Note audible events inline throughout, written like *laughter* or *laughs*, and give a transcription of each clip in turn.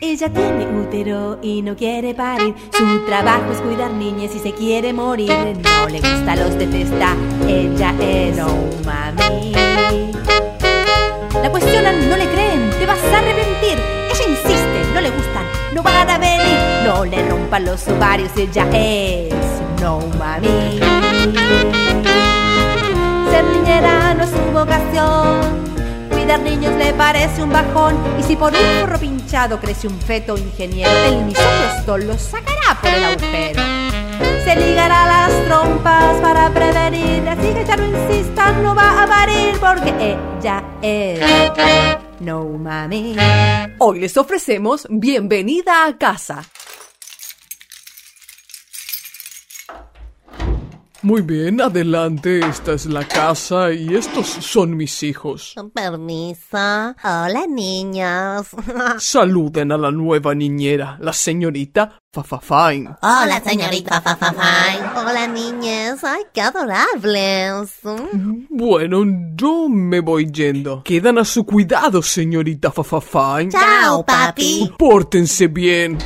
Ella tiene útero y no quiere parir. Su trabajo es cuidar niñas y se quiere morir. No le gusta, los detesta. Ella es no mami. La cuestionan, no le creen, te vas a arrepentir. Ella insiste, no le gustan, no van a venir. No le rompan los ovarios, ella es no mami. Ser niñera no es su vocación. Cuidar niños le parece un bajón. Y si por un forro pinchado crece un feto ingeniero, el misoprostol lo sacará por el agujero. Se ligará las trompas para prevenir. Así que ya no insistan, no va a parir porque ella es. No mami. Hoy les ofrecemos Bienvenida a casa. Muy bien, adelante. Esta es la casa y estos son mis hijos. Permiso. Hola, niños. *laughs* Saluden a la nueva niñera, la señorita Fafafine. Hola, señorita Fafafine. Hola, niñas. Ay, qué adorables. Bueno, yo me voy yendo. Quedan a su cuidado, señorita Fafafine. Chao, papi. Pórtense bien.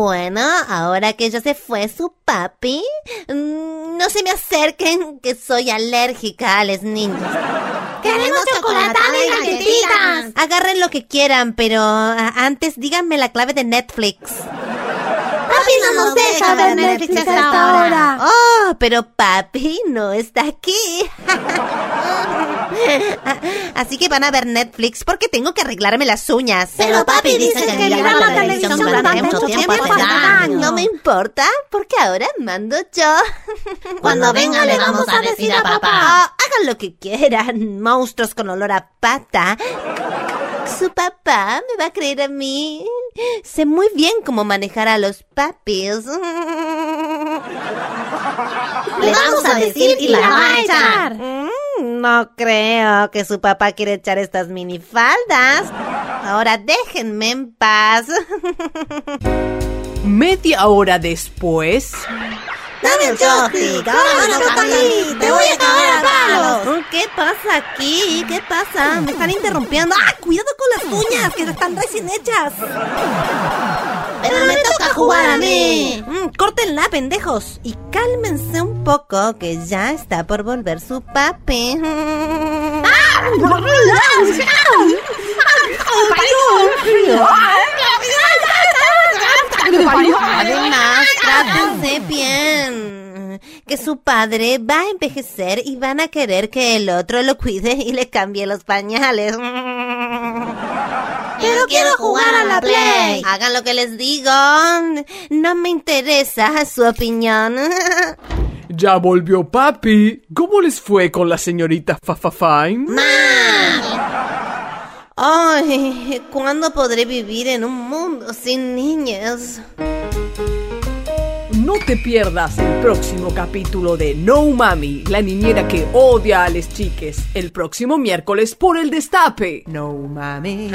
Bueno, ahora que ya se fue su papi, mm, no se me acerquen que soy alérgica a los niños. *laughs* ¡Queremos chocolatada y galletitas! Agarren lo que quieran, pero ah, antes díganme la clave de Netflix. Papi no nos deja ver Netflix hasta ahora. Oh, pero papi no está aquí. *laughs* Así que van a ver Netflix porque tengo que arreglarme las uñas. Pero papi dice que mirar la televisión durante mucho tiempo. No me importa porque ahora mando yo. Cuando venga le vamos a decir a papá. Ah, hagan lo que quieran, monstruos con olor a pata. Su papá me va a creer a mí. Sé muy bien cómo manejar a los papis. *laughs* Le vamos a decir y la va a echar. Mm, No creo que su papá quiere echar estas minifaldas. Ahora déjenme en paz. *laughs* Media hora después. Dame el joystick, ahora mí. Te voy a cagar a palos. ¿Qué pasa aquí? ¿Qué pasa? Me están interrumpiendo. ¡Ah! Cuidado con las uñas que están recién hechas. Pero me toca jugar a mí. Mm, córtenla, pendejos. Y cálmense un poco, que ya está por volver su papi. Además, Que su padre va a envejecer y van a querer que el otro lo cuide y le cambie los pañales. *laughs* Pero quiero jugar a la Play. Hagan lo que les digo. No me interesa su opinión. *laughs* Ya volvió papi. ¿Cómo les fue con la señorita Fafafine? Ay, ¿cuándo podré vivir en un mundo sin niños? No te pierdas el próximo capítulo de No Mami, la niñera que odia a las chiques, el próximo miércoles por el destape. No mami.